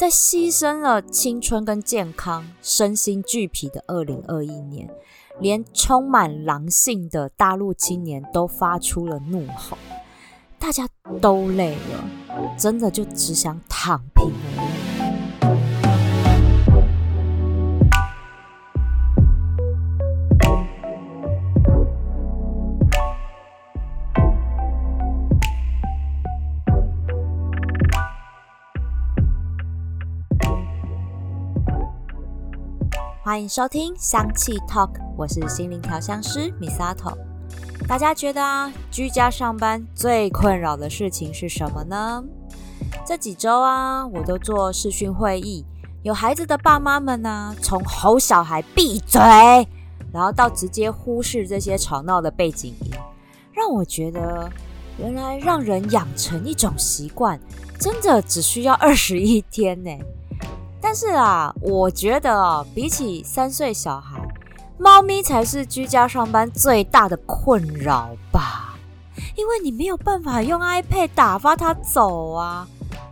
在牺牲了青春跟健康、身心俱疲的二零二一年，连充满狼性的大陆青年都发出了怒吼。大家都累了，真的就只想躺平而已欢迎收听香气 Talk，我是心灵调香师 Misato。大家觉得啊，居家上班最困扰的事情是什么呢？这几周啊，我都做视讯会议，有孩子的爸妈们呢，从吼小孩闭嘴，然后到直接忽视这些吵闹的背景音，让我觉得，原来让人养成一种习惯，真的只需要二十一天呢。但是啊，我觉得哦，比起三岁小孩，猫咪才是居家上班最大的困扰吧？因为你没有办法用 iPad 打发它走啊。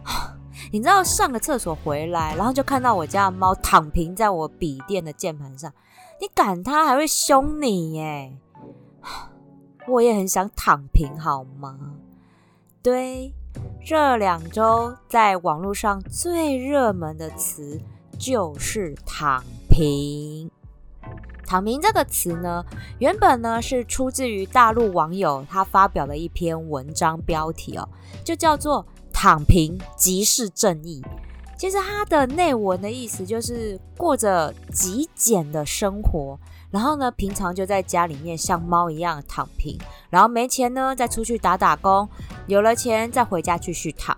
你知道上个厕所回来，然后就看到我家的猫躺平在我笔电的键盘上，你赶它还会凶你耶。我也很想躺平，好吗？对。这两周在网络上最热门的词就是“躺平”。躺平这个词呢，原本呢是出自于大陆网友他发表的一篇文章，标题哦，就叫做“躺平即是正义”。其实它的内文的意思就是过着极简的生活。然后呢，平常就在家里面像猫一样躺平，然后没钱呢再出去打打工，有了钱再回家继续躺。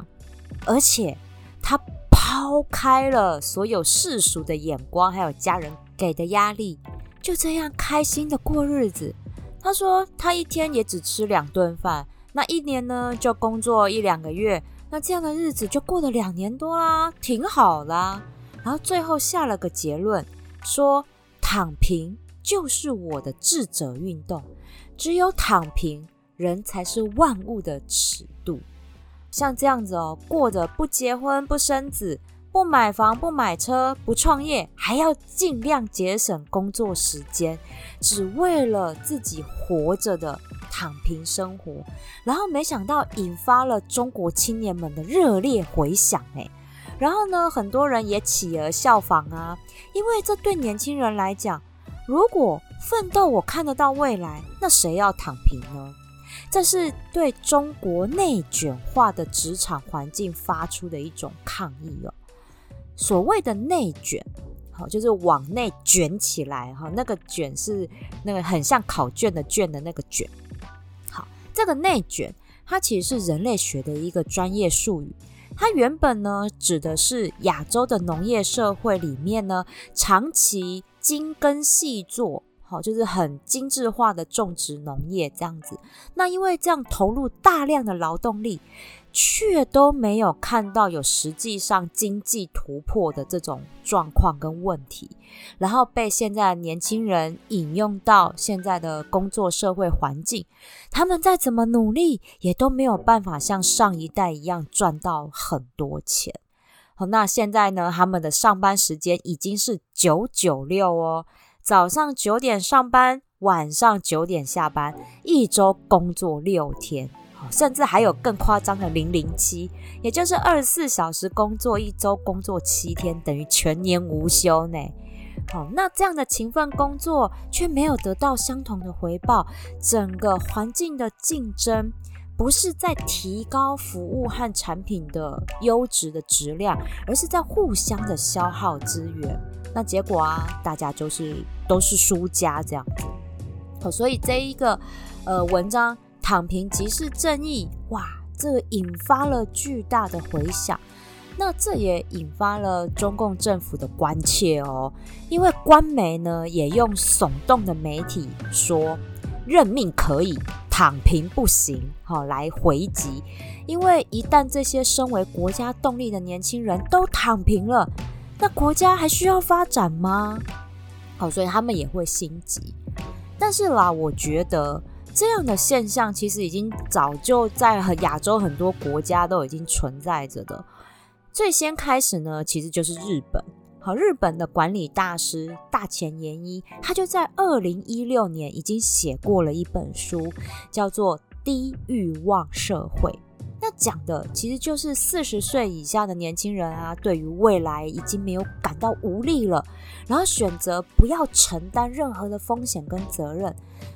而且他抛开了所有世俗的眼光，还有家人给的压力，就这样开心的过日子。他说他一天也只吃两顿饭，那一年呢就工作一两个月，那这样的日子就过了两年多啦，挺好啦。然后最后下了个结论，说躺平。就是我的智者运动，只有躺平，人才是万物的尺度。像这样子哦，过着不结婚、不生子、不买房、不买车、不创业，还要尽量节省工作时间，只为了自己活着的躺平生活。然后没想到引发了中国青年们的热烈回响哎，然后呢，很多人也企鹅效仿啊，因为这对年轻人来讲。如果奋斗我看得到未来，那谁要躺平呢？这是对中国内卷化的职场环境发出的一种抗议哦。所谓的内卷，好，就是往内卷起来哈。那个卷是那个很像考卷的卷的那个卷。好，这个内卷，它其实是人类学的一个专业术语。它原本呢，指的是亚洲的农业社会里面呢，长期精耕细作，好，就是很精致化的种植农业这样子。那因为这样投入大量的劳动力。却都没有看到有实际上经济突破的这种状况跟问题，然后被现在的年轻人引用到现在的工作社会环境，他们再怎么努力，也都没有办法像上一代一样赚到很多钱。那现在呢，他们的上班时间已经是九九六哦，早上九点上班，晚上九点下班，一周工作六天。甚至还有更夸张的零零七，也就是二十四小时工作，一周工作七天，等于全年无休呢。好，那这样的勤奋工作却没有得到相同的回报，整个环境的竞争不是在提高服务和产品的优质的质量，而是在互相的消耗资源。那结果啊，大家就是都是输家这样子。好，所以这一个呃文章。躺平即是正义，哇！这引发了巨大的回响，那这也引发了中共政府的关切哦。因为官媒呢也用耸动的媒体说任命可以，躺平不行，好来回击。因为一旦这些身为国家动力的年轻人都躺平了，那国家还需要发展吗？好，所以他们也会心急。但是啦，我觉得。这样的现象其实已经早就在亚洲很多国家都已经存在着的。最先开始呢，其实就是日本。好，日本的管理大师大前研一，他就在二零一六年已经写过了一本书，叫做《低欲望社会》。那讲的其实就是四十岁以下的年轻人啊，对于未来已经没有感到无力了，然后选择不要承担任何的风险跟责任，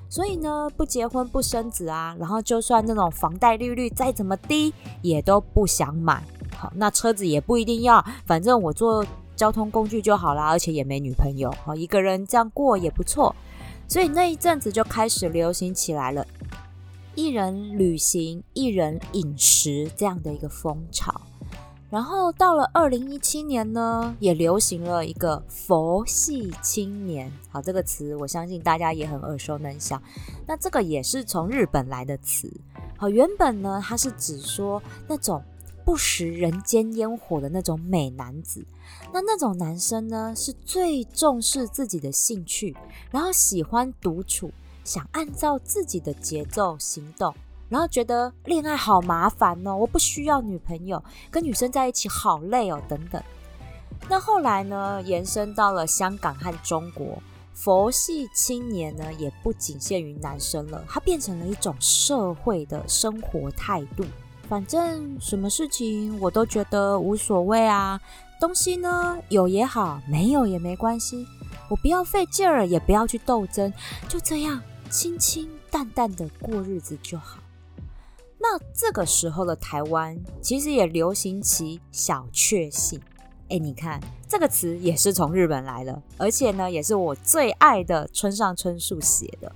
所以呢，不结婚不生子啊，然后就算那种房贷利率再怎么低，也都不想买。好，那车子也不一定要，反正我坐。交通工具就好啦，而且也没女朋友，好一个人这样过也不错。所以那一阵子就开始流行起来了，一人旅行、一人饮食这样的一个风潮。然后到了二零一七年呢，也流行了一个佛系青年。好，这个词我相信大家也很耳熟能详。那这个也是从日本来的词。好，原本呢，它是指说那种。不食人间烟火的那种美男子，那那种男生呢，是最重视自己的兴趣，然后喜欢独处，想按照自己的节奏行动，然后觉得恋爱好麻烦哦，我不需要女朋友，跟女生在一起好累哦，等等。那后来呢，延伸到了香港和中国，佛系青年呢，也不仅限于男生了，它变成了一种社会的生活态度。反正什么事情我都觉得无所谓啊，东西呢有也好，没有也没关系，我不要费劲儿，也不要去斗争，就这样清清淡淡的过日子就好。那这个时候的台湾其实也流行起小确幸，哎，你看这个词也是从日本来的，而且呢也是我最爱的村上春树写的。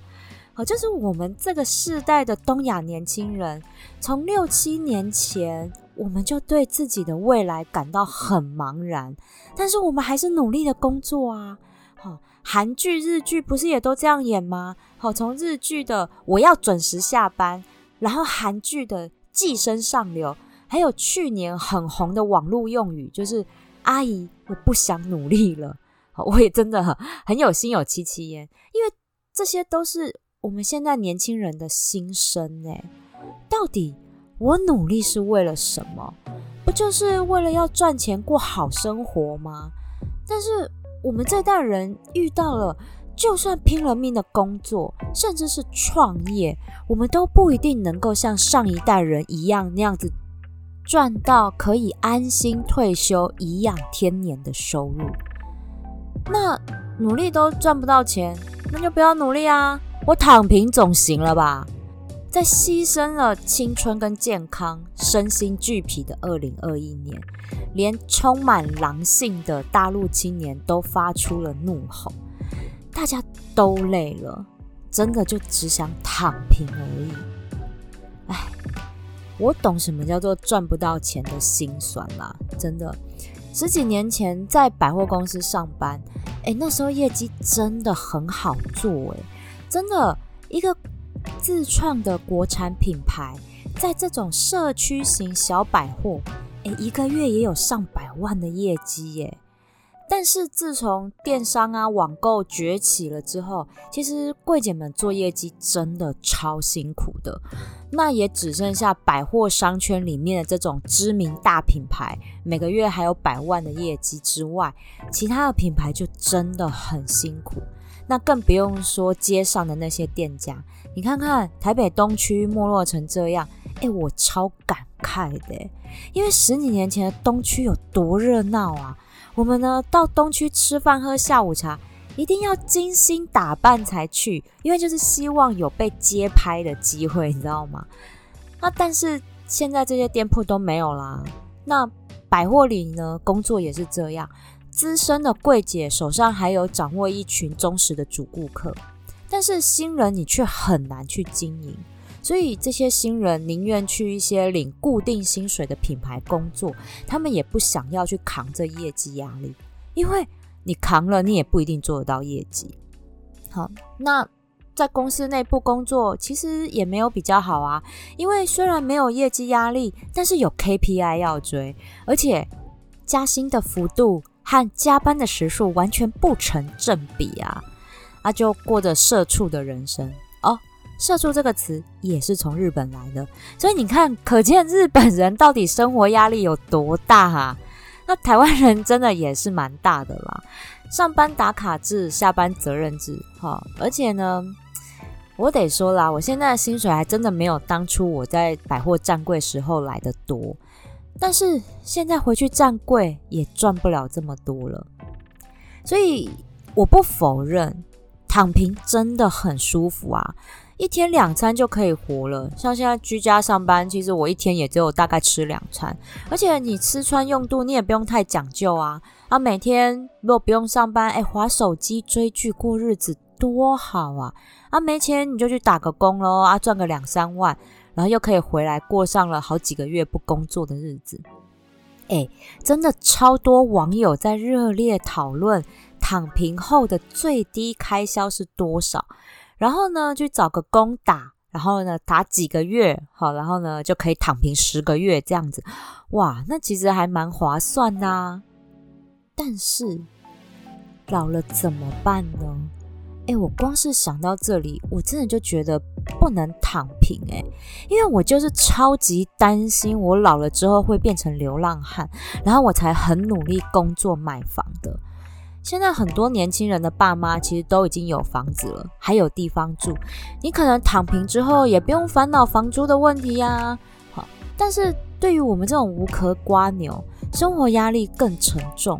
就是我们这个世代的东亚年轻人，从六七年前，我们就对自己的未来感到很茫然，但是我们还是努力的工作啊。好，韩剧、日剧不是也都这样演吗？好，从日剧的我要准时下班，然后韩剧的寄生上流，还有去年很红的网络用语，就是阿姨，我不想努力了。我也真的很很有心有戚戚焉，因为这些都是。我们现在年轻人的心声呢？到底我努力是为了什么？不就是为了要赚钱过好生活吗？但是我们这代人遇到了，就算拼了命的工作，甚至是创业，我们都不一定能够像上一代人一样那样子赚到可以安心退休、颐养天年的收入。那努力都赚不到钱，那就不要努力啊！我躺平总行了吧？在牺牲了青春跟健康、身心俱疲的二零二一年，连充满狼性的大陆青年都发出了怒吼。大家都累了，真的就只想躺平而已。哎，我懂什么叫做赚不到钱的心酸啦！真的，十几年前在百货公司上班，哎，那时候业绩真的很好做，哎。真的，一个自创的国产品牌，在这种社区型小百货，诶，一个月也有上百万的业绩耶。但是自从电商啊网购崛起了之后，其实柜姐们做业绩真的超辛苦的。那也只剩下百货商圈里面的这种知名大品牌，每个月还有百万的业绩之外，其他的品牌就真的很辛苦。那更不用说街上的那些店家，你看看台北东区没落成这样，哎，我超感慨的，因为十几年前的东区有多热闹啊！我们呢到东区吃饭喝下午茶，一定要精心打扮才去，因为就是希望有被街拍的机会，你知道吗？那但是现在这些店铺都没有啦。那百货里呢，工作也是这样。资深的柜姐手上还有掌握一群忠实的主顾客，但是新人你却很难去经营，所以这些新人宁愿去一些领固定薪水的品牌工作，他们也不想要去扛这业绩压力，因为你扛了，你也不一定做得到业绩。好，那在公司内部工作其实也没有比较好啊，因为虽然没有业绩压力，但是有 KPI 要追，而且加薪的幅度。和加班的时数完全不成正比啊！那就过着社畜的人生哦。社畜这个词也是从日本来的，所以你看，可见日本人到底生活压力有多大哈！那台湾人真的也是蛮大的啦，上班打卡制，下班责任制，哈，而且呢，我得说啦，我现在的薪水还真的没有当初我在百货站柜时候来的多，但是现在回去站柜也赚不了这么多了，所以我不否认躺平真的很舒服啊。一天两餐就可以活了，像现在居家上班，其实我一天也只有大概吃两餐，而且你吃穿用度你也不用太讲究啊。啊，每天如果不用上班，哎，划手机追剧过日子多好啊！啊，没钱你就去打个工喽，啊，赚个两三万，然后又可以回来过上了好几个月不工作的日子。哎，真的超多网友在热烈讨论躺平后的最低开销是多少。然后呢，去找个工打，然后呢打几个月，好，然后呢就可以躺平十个月这样子，哇，那其实还蛮划算的。但是老了怎么办呢？哎，我光是想到这里，我真的就觉得不能躺平哎，因为我就是超级担心我老了之后会变成流浪汉，然后我才很努力工作买房的。现在很多年轻人的爸妈其实都已经有房子了，还有地方住。你可能躺平之后也不用烦恼房租的问题呀。好，但是对于我们这种无壳瓜牛，生活压力更沉重。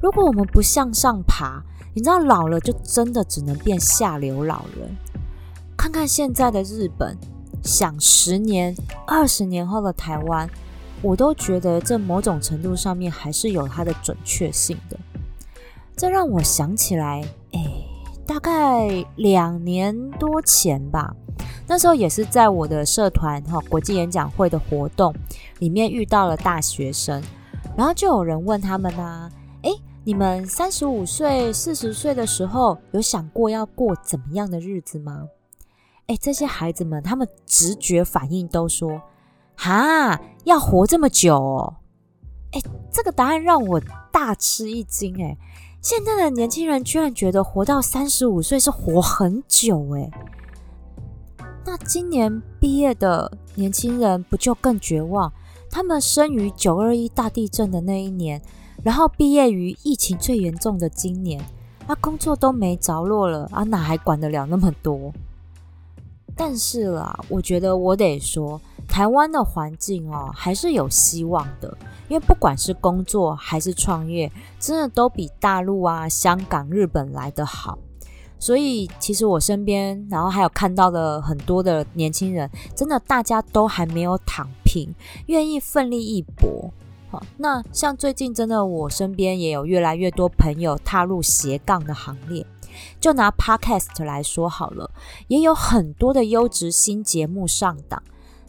如果我们不向上爬，你知道老了就真的只能变下流老人。看看现在的日本，想十年、二十年后的台湾，我都觉得这某种程度上面还是有它的准确性的。这让我想起来，哎，大概两年多前吧，那时候也是在我的社团哈国际演讲会的活动里面遇到了大学生，然后就有人问他们啊，你们三十五岁、四十岁的时候有想过要过怎么样的日子吗？哎，这些孩子们他们直觉反应都说，哈，要活这么久哦，哎，这个答案让我大吃一惊，哎。现在的年轻人居然觉得活到三十五岁是活很久诶。那今年毕业的年轻人不就更绝望？他们生于九二一大地震的那一年，然后毕业于疫情最严重的今年，啊，工作都没着落了，啊，哪还管得了那么多？但是啦，我觉得我得说，台湾的环境哦，还是有希望的。因为不管是工作还是创业，真的都比大陆啊、香港、日本来得好。所以其实我身边，然后还有看到的很多的年轻人，真的大家都还没有躺平，愿意奋力一搏。那像最近真的，我身边也有越来越多朋友踏入斜杠的行列。就拿 Podcast 来说好了，也有很多的优质新节目上档。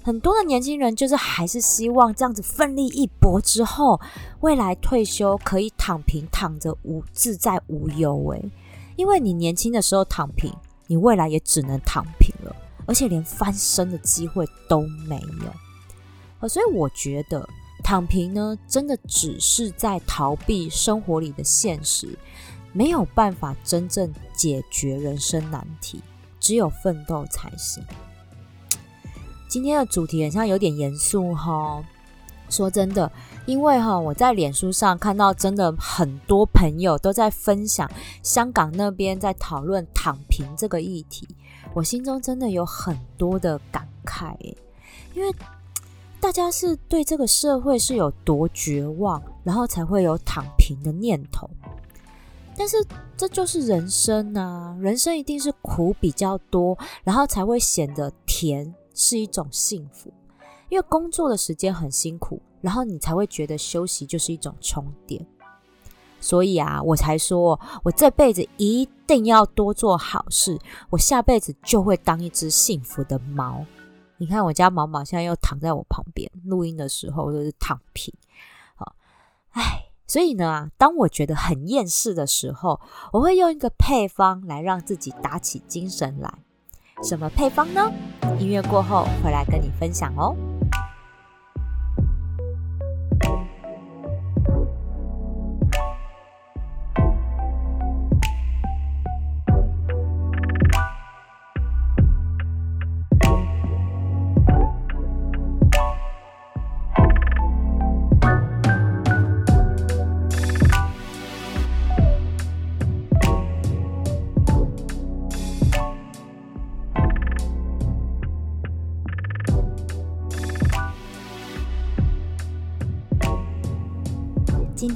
很多的年轻人就是还是希望这样子奋力一搏之后，未来退休可以躺平躺着无自在无忧诶，因为你年轻的时候躺平，你未来也只能躺平了，而且连翻身的机会都没有。所以我觉得躺平呢，真的只是在逃避生活里的现实，没有办法真正解决人生难题，只有奋斗才行。今天的主题好像有点严肃哈。说真的，因为哈我在脸书上看到真的很多朋友都在分享香港那边在讨论躺平这个议题，我心中真的有很多的感慨因为大家是对这个社会是有多绝望，然后才会有躺平的念头。但是这就是人生啊，人生一定是苦比较多，然后才会显得甜。是一种幸福，因为工作的时间很辛苦，然后你才会觉得休息就是一种充电。所以啊，我才说我这辈子一定要多做好事，我下辈子就会当一只幸福的猫。你看我家毛毛现在又躺在我旁边，录音的时候就是躺平。好，唉，所以呢，当我觉得很厌世的时候，我会用一个配方来让自己打起精神来。什么配方呢？音乐过后回来跟你分享哦。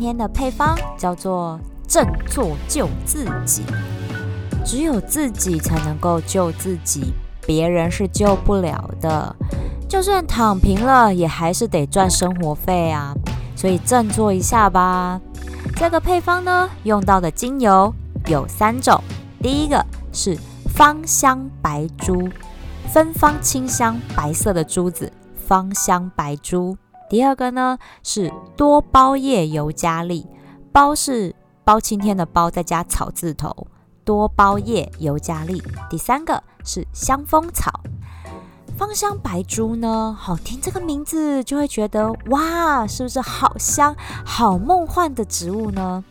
天的配方叫做振作救自己。只有自己才能够救自己，别人是救不了的。就算躺平了，也还是得赚生活费啊。所以振作一下吧。这个配方呢，用到的精油有三种。第一个是芳香白珠，芬芳清香，白色的珠子，芳香白珠。第二个呢是多包叶尤加利，包是包青天的包，再加草字头。多包叶尤加利。第三个是香蜂草。芳香白珠呢，好听这个名字就会觉得哇，是不是好香、好梦幻的植物呢？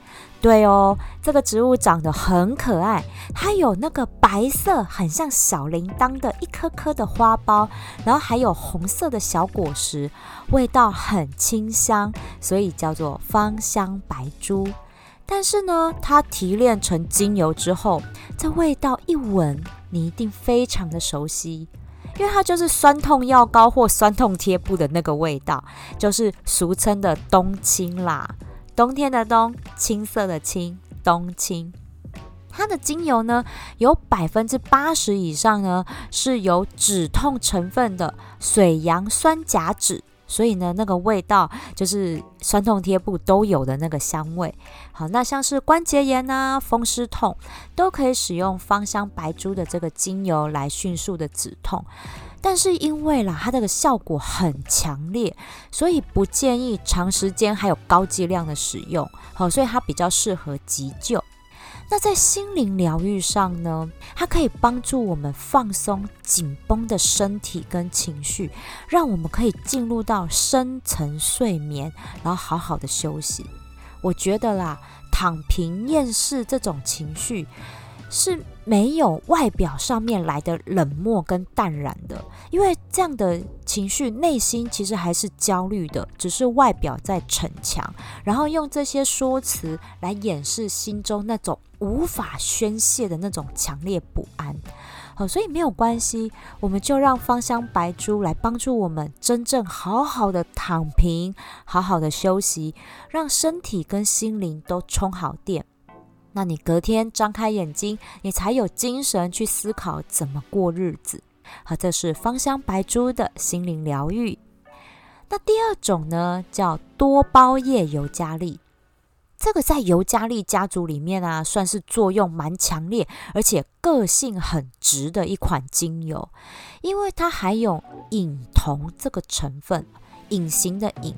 对哦，这个植物长得很可爱，它有那个白色，很像小铃铛的一颗颗的花苞，然后还有红色的小果实，味道很清香，所以叫做芳香白珠。但是呢，它提炼成精油之后，这味道一闻，你一定非常的熟悉，因为它就是酸痛药膏或酸痛贴布的那个味道，就是俗称的冬青啦。冬天的冬，青色的青，冬青。它的精油呢，有百分之八十以上呢是有止痛成分的水杨酸甲酯。所以呢，那个味道就是酸痛贴布都有的那个香味。好，那像是关节炎啊、风湿痛，都可以使用芳香白珠的这个精油来迅速的止痛。但是因为啦，它这个效果很强烈，所以不建议长时间还有高剂量的使用。好，所以它比较适合急救。那在心灵疗愈上呢，它可以帮助我们放松紧绷的身体跟情绪，让我们可以进入到深层睡眠，然后好好的休息。我觉得啦，躺平、厌世这种情绪。是没有外表上面来的冷漠跟淡然的，因为这样的情绪内心其实还是焦虑的，只是外表在逞强，然后用这些说辞来掩饰心中那种无法宣泄的那种强烈不安。好，所以没有关系，我们就让芳香白珠来帮助我们真正好好的躺平，好好的休息，让身体跟心灵都充好电。那你隔天张开眼睛，你才有精神去思考怎么过日子。好，这是芳香白珠的心灵疗愈。那第二种呢，叫多包叶尤加利。这个在尤加利家族里面啊，算是作用蛮强烈，而且个性很直的一款精油，因为它含有隐酮这个成分，隐形的隐，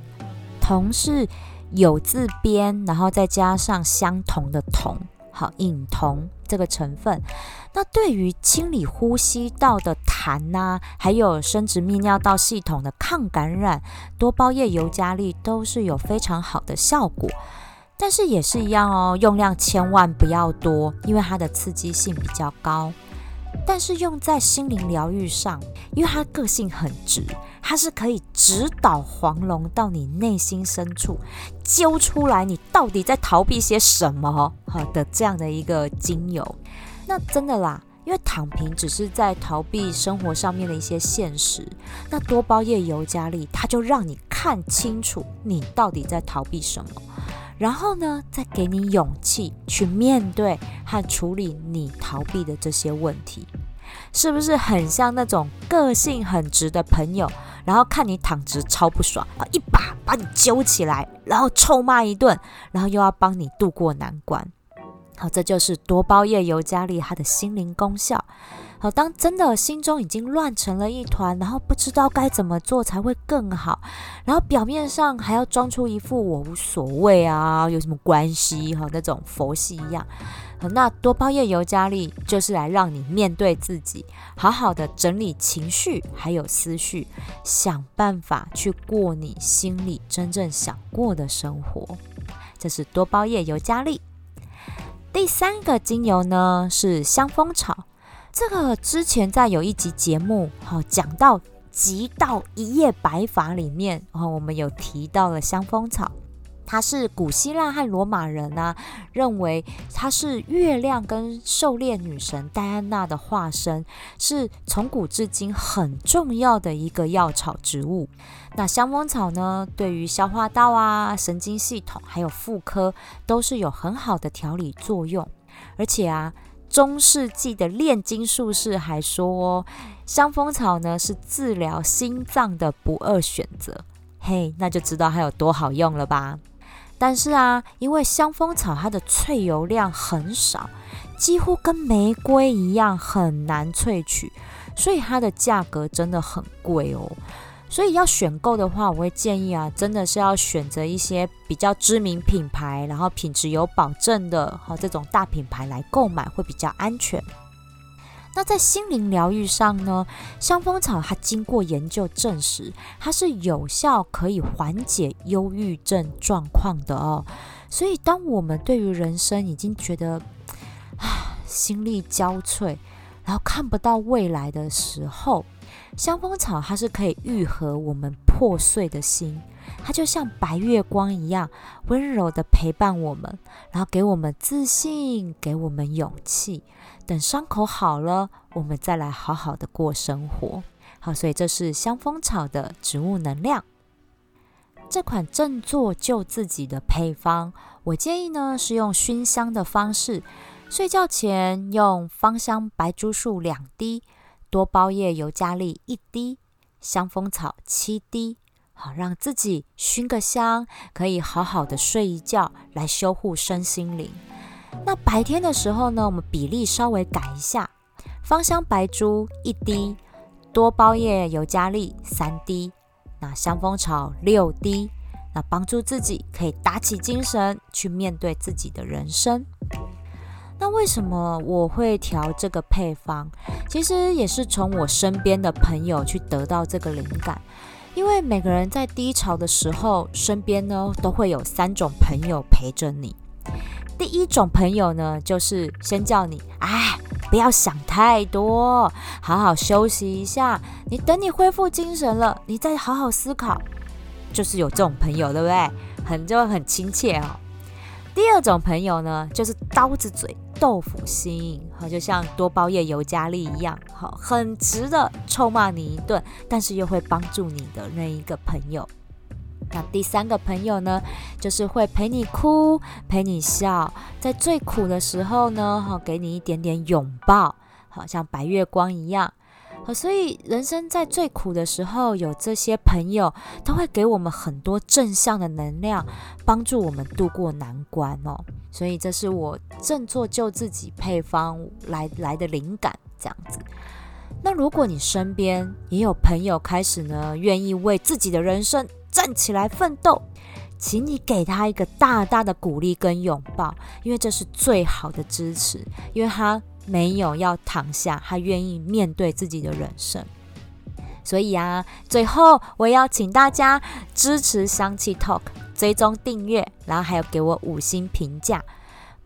酮是。有字边，然后再加上相同的酮，好，隐酮这个成分，那对于清理呼吸道的痰呐，还有生殖泌尿道系统的抗感染，多包叶尤加利都是有非常好的效果。但是也是一样哦，用量千万不要多，因为它的刺激性比较高。但是用在心灵疗愈上，因为它个性很直，它是可以直捣黄龙到你内心深处，揪出来你到底在逃避些什么好的这样的一个精油。那真的啦，因为躺平只是在逃避生活上面的一些现实，那多包叶尤加利，它就让你看清楚你到底在逃避什么。然后呢，再给你勇气去面对和处理你逃避的这些问题，是不是很像那种个性很直的朋友？然后看你躺直超不爽，啊，一把把你揪起来，然后臭骂一顿，然后又要帮你度过难关。好，这就是多包夜尤加利它的心灵功效。好，当真的心中已经乱成了一团，然后不知道该怎么做才会更好，然后表面上还要装出一副我无所谓啊，有什么关系哈那种佛系一样。那多包叶尤加利就是来让你面对自己，好好的整理情绪还有思绪，想办法去过你心里真正想过的生活。这是多包叶尤加利。第三个精油呢是香蜂草。这个之前在有一集节目，哈，讲到极道一夜白发里面，然后我们有提到了香蜂草。它是古希腊和罗马人啊认为它是月亮跟狩猎女神戴安娜的化身，是从古至今很重要的一个药草植物。那香蜂草呢，对于消化道啊、神经系统还有妇科都是有很好的调理作用。而且啊，中世纪的炼金术士还说，香蜂草呢是治疗心脏的不二选择。嘿，那就知道它有多好用了吧。但是啊，因为香蜂草它的萃油量很少，几乎跟玫瑰一样很难萃取，所以它的价格真的很贵哦。所以要选购的话，我会建议啊，真的是要选择一些比较知名品牌，然后品质有保证的，好这种大品牌来购买会比较安全。那在心灵疗愈上呢，香蜂草它经过研究证实，它是有效可以缓解忧郁症状况的哦。所以，当我们对于人生已经觉得啊心力交瘁，然后看不到未来的时候，香蜂草它是可以愈合我们破碎的心，它就像白月光一样温柔的陪伴我们，然后给我们自信，给我们勇气。等伤口好了，我们再来好好的过生活。好，所以这是香蜂草的植物能量。这款振作救自己的配方，我建议呢是用熏香的方式，睡觉前用芳香白珠树两滴，多包叶尤加利一滴，香蜂草七滴，好让自己熏个香，可以好好的睡一觉，来修护身心灵。那白天的时候呢，我们比例稍微改一下，芳香白珠一滴，多包叶尤加利三滴，那香蜂草六滴，那帮助自己可以打起精神去面对自己的人生。那为什么我会调这个配方？其实也是从我身边的朋友去得到这个灵感，因为每个人在低潮的时候，身边呢都会有三种朋友陪着你。第一种朋友呢，就是先叫你，哎，不要想太多，好好休息一下。你等你恢复精神了，你再好好思考。就是有这种朋友，对不对？很就很亲切哦。第二种朋友呢，就是刀子嘴豆腐心，好，就像多包夜尤加利一样，好，很值得臭骂你一顿，但是又会帮助你的那一个朋友。那第三个朋友呢，就是会陪你哭、陪你笑，在最苦的时候呢，哈，给你一点点拥抱，好像白月光一样。好，所以人生在最苦的时候，有这些朋友，都会给我们很多正向的能量，帮助我们度过难关哦。所以这是我振作救自己配方来来的灵感，这样子。那如果你身边也有朋友开始呢，愿意为自己的人生，站起来奋斗，请你给他一个大大的鼓励跟拥抱，因为这是最好的支持。因为他没有要躺下，他愿意面对自己的人生。所以啊，最后我要请大家支持香气 Talk，追踪订阅，然后还有给我五星评价。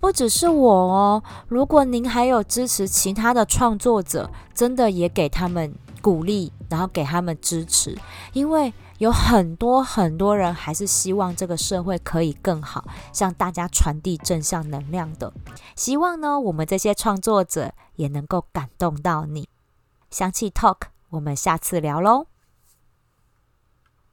不只是我哦，如果您还有支持其他的创作者，真的也给他们鼓励，然后给他们支持，因为。有很多很多人还是希望这个社会可以更好，向大家传递正向能量的。希望呢，我们这些创作者也能够感动到你。香气 Talk，我们下次聊喽。